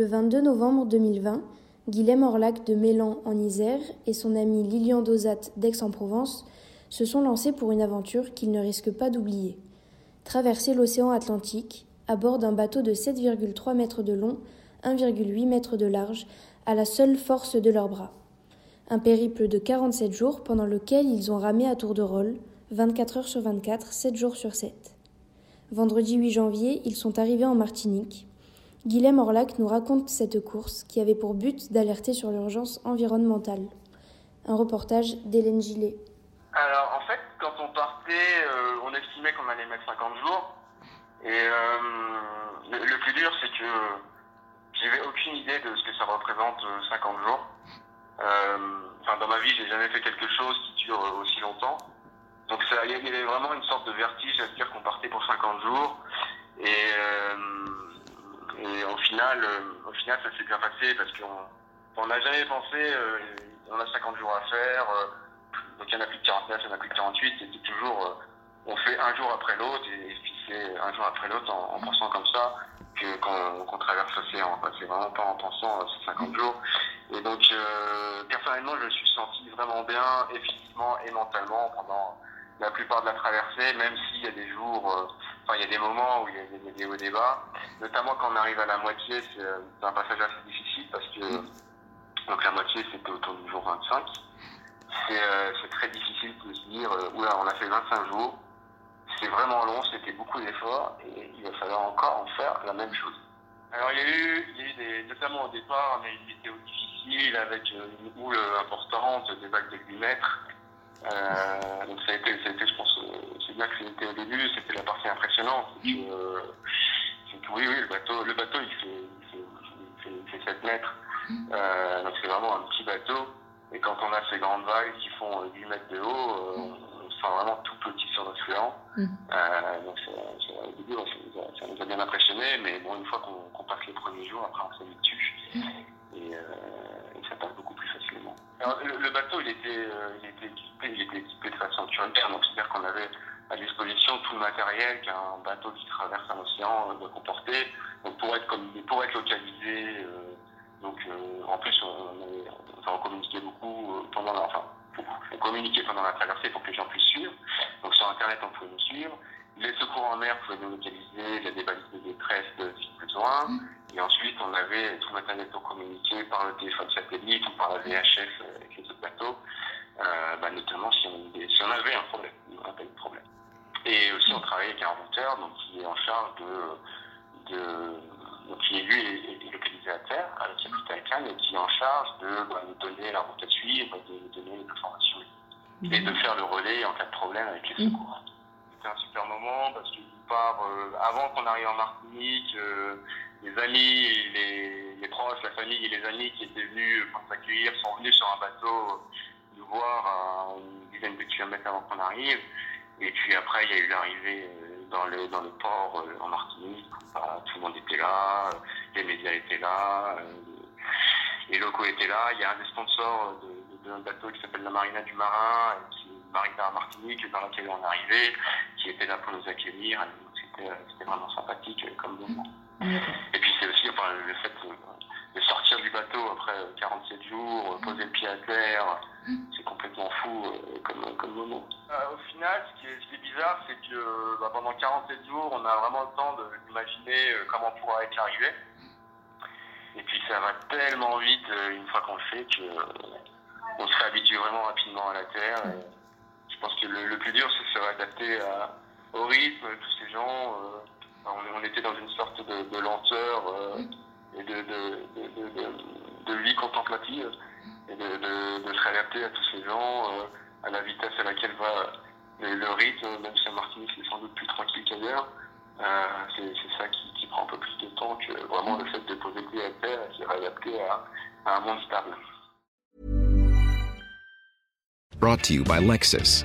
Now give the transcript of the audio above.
Le 22 novembre 2020, Guilhem Orlac de Mélan en Isère et son ami Lilian Dosat d'Aix-en-Provence se sont lancés pour une aventure qu'ils ne risquent pas d'oublier. Traverser l'océan Atlantique à bord d'un bateau de 7,3 mètres de long, 1,8 mètres de large, à la seule force de leurs bras. Un périple de 47 jours pendant lequel ils ont ramé à tour de rôle, 24 heures sur 24, 7 jours sur 7. Vendredi 8 janvier, ils sont arrivés en Martinique, Guilhem Orlac nous raconte cette course qui avait pour but d'alerter sur l'urgence environnementale. Un reportage d'Hélène Gillet. Alors en fait, quand on partait, euh, on estimait qu'on allait mettre 50 jours. Et euh, le, plus dur, c'est que j'avais aucune idée de ce que ça représente 50 euh, jours. enfin, dans ma vie, j'ai jamais fait quelque chose qui dure aussi longtemps. Donc il y avait vraiment une sorte de vertige à se dire qu'on partait pour 50 jours. Et et au final, euh, au final, ça s'est bien passé parce qu'on n'a jamais pensé, euh, on a 50 jours à faire, euh, donc il y en a plus de 49, il y en a plus de 48, c'était toujours, on fait un jour après l'autre et, puis c'est un jour après l'autre en, pensant comme ça que qu'on traverse l'océan. C'est vraiment pas en pensant ces 50 jours. Et donc, personnellement, je me suis senti vraiment bien, et physiquement et mentalement pendant la plupart de la traversée, même s'il y a des jours il y a des moments où il y a, des hauts bas, notamment quand on arrive à la moitié, c'est euh, un passage assez difficile parce que donc la moitié c'était autour du jour 25. Euh, c'est très difficile de se dire, euh, oula, on a fait 25 jours, c'est vraiment long, c'était beaucoup d'efforts et il va falloir encore en faire la même chose. Alors il y a eu, notamment au départ, mais une météo difficile avec une houle importante, des vagues de 8 mètres. Euh, donc ça a, été, ça a été, je pense, euh, c'est bien que c'était au début, c'était la partie impressionnante. C'est que, euh, que, oui, oui, le bateau, le bateau il fait, il fait, il fait, 7 mètres. Euh, donc c'est vraiment un petit bateau. Et quand on a ces grandes vagues qui font 8 mètres de haut, euh, on se sent vraiment tout petit sur notre flanc. Mm. Euh, donc ça, nous a bien impressionné, mais bon, une fois qu'on, passe les premiers jours, après on s'habitue. Et, et ça passe beaucoup plus facilement. Alors, le, bateau, il était, il était il était équipé de façon donc c'est-à-dire qu'on avait à disposition tout le matériel qu'un bateau qui traverse un océan doit comporter. Donc pour être, comme, pour être localisé, euh, donc euh, en plus on, avait, on communiquait beaucoup euh, pendant la, enfin, on communiquait pendant la traversée pour que les gens puissent suivre. Donc sur internet on pouvait nous suivre. Les secours en mer pouvaient nous localiser, il y a des balises de détresse si besoin. Et ensuite on avait tout le matériel pour communiquer par le téléphone satellite ou par la VHF avec les autres bateaux euh, bah, notamment si on, si on, avait un problème, un problème. Et aussi on travaille avec un routeur donc, qui est en charge de, de donc, qui lui est, localisé à terre avec la Cannes et qui est en charge de bah, nous donner la route à suivre, de nous donner les informations et de faire le relais en cas de problème avec les secours. C'était un super moment parce que part, euh, avant qu'on arrive en Martinique, euh, les amis, les, les, proches, la famille et les amis qui étaient venus pour s'accueillir sont venus sur un bateau voir à une dizaine de kilomètres avant qu'on arrive. Et puis après, il y a eu l'arrivée euh, dans le, dans le port euh, en Martinique. tout le monde était là, euh, les médias étaient là, les locaux étaient là. Il y a un des sponsors d'un de, bateau qui s'appelle la Marina du Marin, qui est Marina à Martinique, dans laquelle on est arrivé, qui était là pour nous accueillir. C'était vraiment sympathique comme moment. Et puis c'est aussi enfin, le fait de sortir du bateau après 47 jours, poser le pied à terre, c'est complètement fou comme, Euh, au final, ce qui est, bizarre, c'est que bah, pendant 47 jours, on a vraiment le temps d'imaginer euh, comment pourra être l'arrivée. Et puis ça va tellement vite une fois qu'on le fait qu'on se réhabitue vraiment rapidement à la Terre. je pense que le, plus dur, c'est de se réadapter au rythme tous ces gens. On, était dans une sorte de, lenteur et de, de, vie contemplative et de, se réadapter à tous ces gens, euh, à la vitesse à laquelle va le rythme, même si à Martinique c'est sans doute plus tranquille qu'ailleurs, c'est ça qui, qui, prend un peu plus de temps que vraiment le fait de poser pied à terre et se réadapter à, à un monde stable. Brought to you by Lexus.